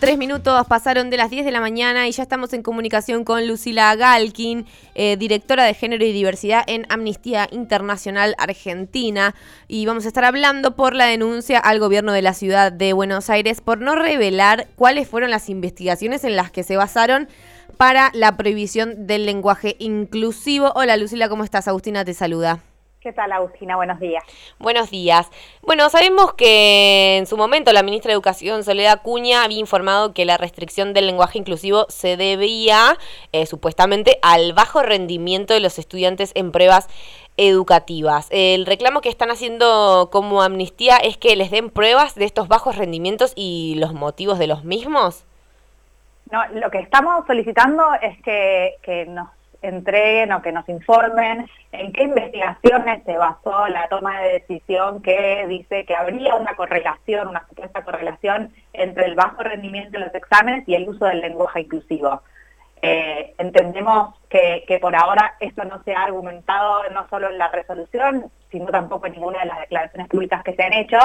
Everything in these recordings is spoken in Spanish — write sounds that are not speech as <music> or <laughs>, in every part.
Tres minutos pasaron de las 10 de la mañana y ya estamos en comunicación con Lucila Galkin, eh, directora de Género y Diversidad en Amnistía Internacional Argentina. Y vamos a estar hablando por la denuncia al gobierno de la ciudad de Buenos Aires por no revelar cuáles fueron las investigaciones en las que se basaron para la prohibición del lenguaje inclusivo. Hola Lucila, ¿cómo estás? Agustina te saluda. ¿Qué tal, Agustina? Buenos días. Buenos días. Bueno, sabemos que en su momento la ministra de Educación, Soledad Cuña, había informado que la restricción del lenguaje inclusivo se debía eh, supuestamente al bajo rendimiento de los estudiantes en pruebas educativas. El reclamo que están haciendo como amnistía es que les den pruebas de estos bajos rendimientos y los motivos de los mismos. No, lo que estamos solicitando es que, que nos entreguen o que nos informen en qué investigaciones se basó la toma de decisión que dice que habría una correlación, una supuesta correlación entre el bajo rendimiento de los exámenes y el uso del lenguaje inclusivo. Eh, entendemos que, por ahora esto no se ha argumentado no solo en la resolución, sino tampoco en ninguna de las declaraciones públicas que se han hecho,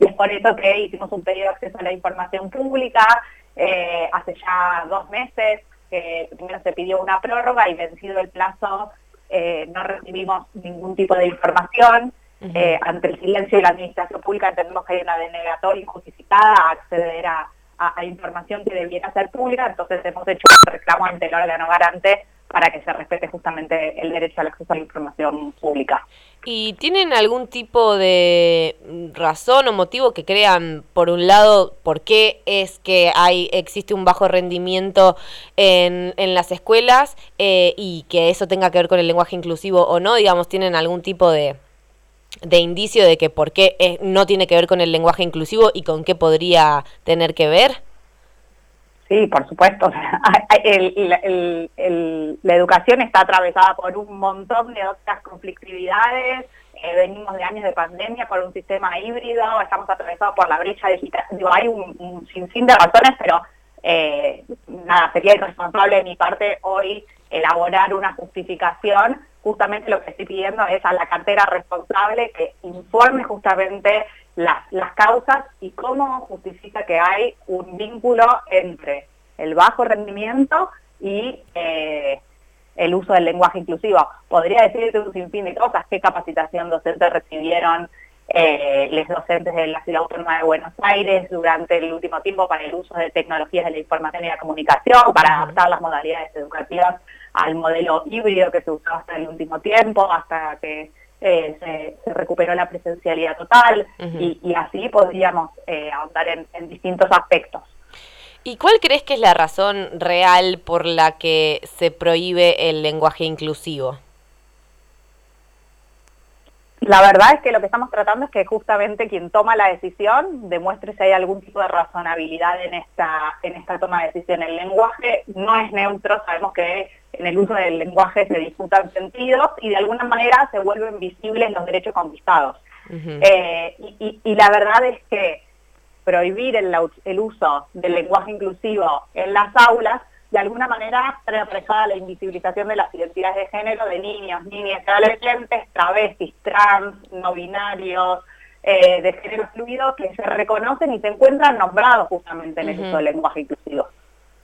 y es por eso que hicimos un pedido de acceso a la información pública eh, hace ya dos meses, que primero se pidió una prórroga y vencido el plazo eh, no recibimos ningún tipo de información. Eh, ante el silencio de la administración pública entendemos que hay una denegatoria injustificada a acceder a, información que debiera ser pública, entonces hemos hecho un reclamo ante el órgano garante para que se respete justamente el derecho al acceso a la información pública. ¿Y tienen algún tipo de razón o motivo que crean, por un lado, por qué es que hay existe un bajo rendimiento en, en las escuelas eh, y que eso tenga que ver con el lenguaje inclusivo o no? Digamos, ¿tienen algún tipo de, de indicio de que por qué eh, no tiene que ver con el lenguaje inclusivo y con qué podría tener que ver? Sí, por supuesto. <laughs> la educación está atravesada por un montón de otras conflictividades. Eh, venimos de años de pandemia por un sistema híbrido, estamos atravesados por la brecha digital. Digo, hay un, sinfín de razones, pero eh, nada, sería irresponsable de mi parte hoy elaborar una justificación. Justamente lo que estoy pidiendo es a la cartera responsable que informe justamente las, causas y cómo justifica que hay un vínculo entre el bajo rendimiento y eh, el uso del lenguaje inclusivo. Podría decirte un sinfín de cosas, qué capacitación docente recibieron eh, los docentes de la Ciudad Autónoma de Buenos Aires durante el último tiempo para el uso de tecnologías de la información y la comunicación, para adaptar las modalidades educativas al modelo híbrido que se usó hasta el último tiempo, hasta que eh, se, recuperó la presencialidad total y, así podríamos eh, ahondar en, distintos aspectos. ¿Y cuál crees que es la razón real por la que se prohíbe el lenguaje inclusivo? La verdad es que lo que estamos tratando es que justamente quien toma la decisión demuestre si hay algún tipo de razonabilidad en esta, en esta toma de decisión. El lenguaje no es neutro, sabemos que en el uso del lenguaje se disputan sentidos y de alguna manera se vuelven visibles los derechos conquistados. Eh, y, la verdad es que prohibir el, el, uso del lenguaje inclusivo en las aulas de alguna manera trae aparejada la invisibilización de las identidades de género de niños, niñas, adolescentes, travestis, trans, no binarios, eh, de género fluido que se reconocen y se encuentran nombrados justamente en el uso del lenguaje inclusivo.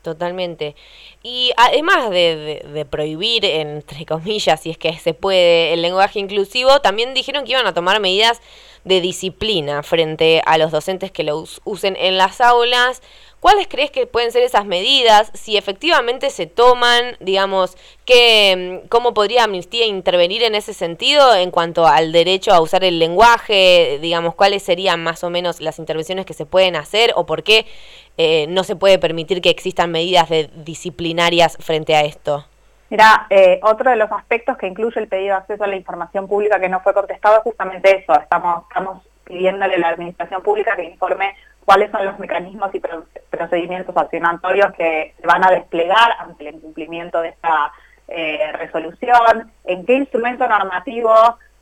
Totalmente. Y además de, prohibir, entre comillas, si es que se puede, el lenguaje inclusivo, también dijeron que iban a tomar medidas de disciplina frente a los docentes que lo usen en las aulas. ¿Cuáles crees que pueden ser esas medidas? Si efectivamente se toman, digamos, que, mm, ¿cómo podría Amnistía intervenir en ese sentido en cuanto al derecho a usar el lenguaje? Digamos, ¿cuáles serían más o menos las intervenciones que se pueden hacer o por qué eh, no se puede permitir que existan medidas disciplinarias frente a esto? Mira, eh, otro de los aspectos que incluye el pedido de acceso a la información pública que no fue contestado es justamente eso. Estamos, estamos pidiéndole a la administración pública que informe cuáles son los mecanismos y procedimientos accionatorios que se van a desplegar ante el incumplimiento de esta eh, resolución, en qué instrumento normativo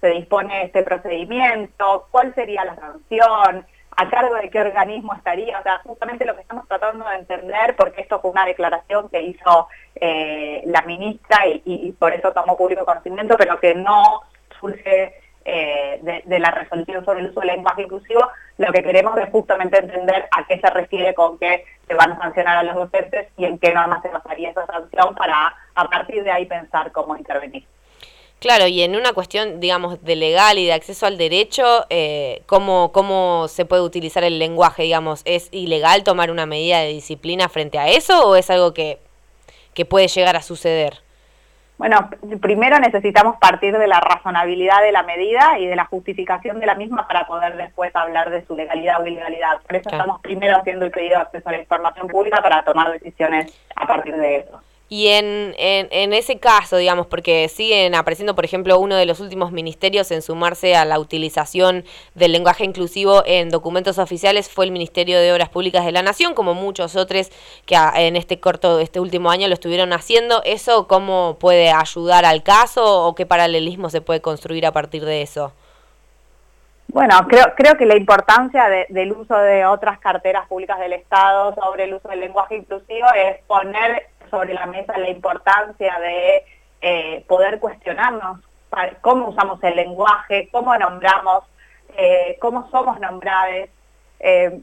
se dispone este procedimiento, cuál sería la sanción, a cargo de qué organismo estaría, o sea, justamente lo que estamos tratando de entender, porque esto fue una declaración que hizo eh, la ministra y, y, por eso tomó público conocimiento, pero que no surge eh, de, la resolución sobre el uso del lenguaje inclusivo, lo que queremos es justamente entender a qué se refiere con que se van a sancionar a los docentes y en qué normas se basaría esa sanción para a partir de ahí pensar cómo intervenir. Claro, y en una cuestión, digamos, de legal y de acceso al derecho, eh, ¿cómo, ¿cómo se puede utilizar el lenguaje, digamos? ¿Es ilegal tomar una medida de disciplina frente a eso o es algo que, que puede llegar a suceder? Bueno, primero necesitamos partir de la razonabilidad de la medida y de la justificación de la misma para poder después hablar de su legalidad o ilegalidad. Por eso estamos primero haciendo el pedido de acceso a la información pública para tomar decisiones a partir de eso. Y en, en, ese caso, digamos, porque siguen apareciendo, por ejemplo, uno de los últimos ministerios en sumarse a la utilización del lenguaje inclusivo en documentos oficiales fue el Ministerio de Obras Públicas de la Nación, como muchos otros que en este corto, este último año lo estuvieron haciendo. ¿Eso cómo puede ayudar al caso o qué paralelismo se puede construir a partir de eso? Bueno, creo, creo que la importancia del uso de otras carteras públicas del Estado sobre el uso del lenguaje inclusivo es poner sobre la mesa la importancia de eh, poder cuestionarnos cómo usamos el lenguaje, cómo nombramos, eh, cómo somos nombrados, eh,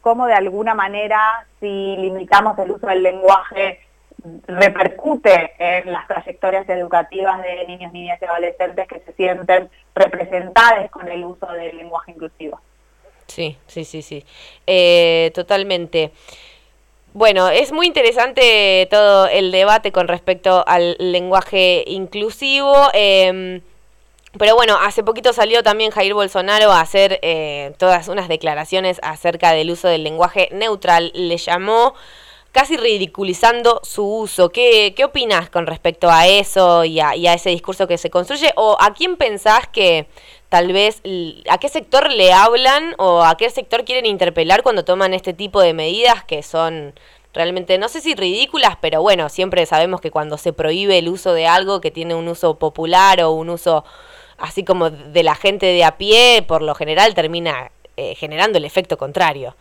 cómo de alguna manera si limitamos el uso del lenguaje repercute en las trayectorias educativas de niños, niñas y adolescentes que se sienten representadas con el uso del lenguaje inclusivo. Sí, sí, sí, sí, totalmente. Bueno, es muy interesante todo el debate con respecto al lenguaje inclusivo. Em, pero bueno, hace poquito salió también Jair Bolsonaro a hacer eh, todas unas declaraciones acerca del uso del lenguaje neutral. Le llamó casi ridiculizando su uso. ¿Qué, qué opinas con respecto a eso y a, y a ese discurso que se construye? ¿O a quién pensás que tal vez a qué sector le hablan o a qué sector quieren interpelar cuando toman este tipo de medidas que son realmente, no sé si ridículas, pero bueno, siempre sabemos que cuando se prohíbe el uso de algo que tiene un uso popular o un uso así como de la gente de a pie, por lo general termina eh, generando el efecto contrario.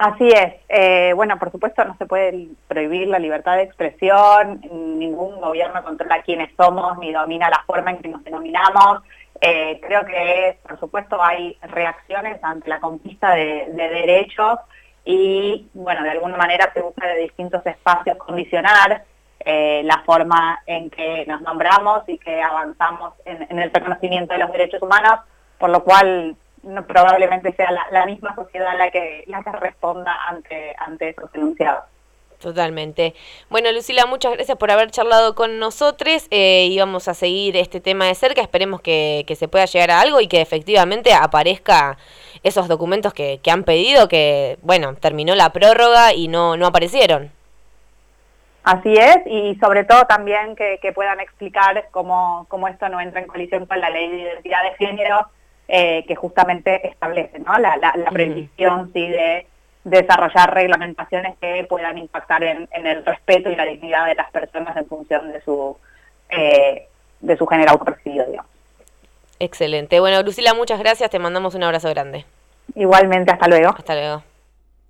Así es. Eh, bueno, por supuesto no se puede prohibir la libertad de expresión, ningún gobierno controla quiénes somos ni domina la forma en que nos denominamos. Eh, creo que, por supuesto, hay reacciones ante la conquista de, derechos y, bueno, de alguna manera se busca de distintos espacios condicionar eh, la forma en que nos nombramos y que avanzamos en, el reconocimiento de los derechos humanos, por lo cual no, probablemente sea la, misma sociedad la que, la que responda ante, ante esos enunciados. Totalmente. Bueno, Lucila, muchas gracias por haber charlado con nosotros eh, y vamos a seguir este tema de cerca. Esperemos que, se pueda llegar a algo y que efectivamente aparezca esos documentos que, han pedido, que, bueno, terminó la prórroga y no, no aparecieron. Así es, y sobre todo también que, puedan explicar cómo, cómo, esto no entra en colisión con la ley de identidad de género, eh, que justamente establece ¿no? la, la, sí, de desarrollar reglamentaciones que puedan impactar en, el respeto y la dignidad de las personas en función de su, eh, de su género autopercibido, digamos. Excelente. Bueno, Lucila, muchas gracias. Te mandamos un abrazo grande. Igualmente, hasta luego. Hasta luego.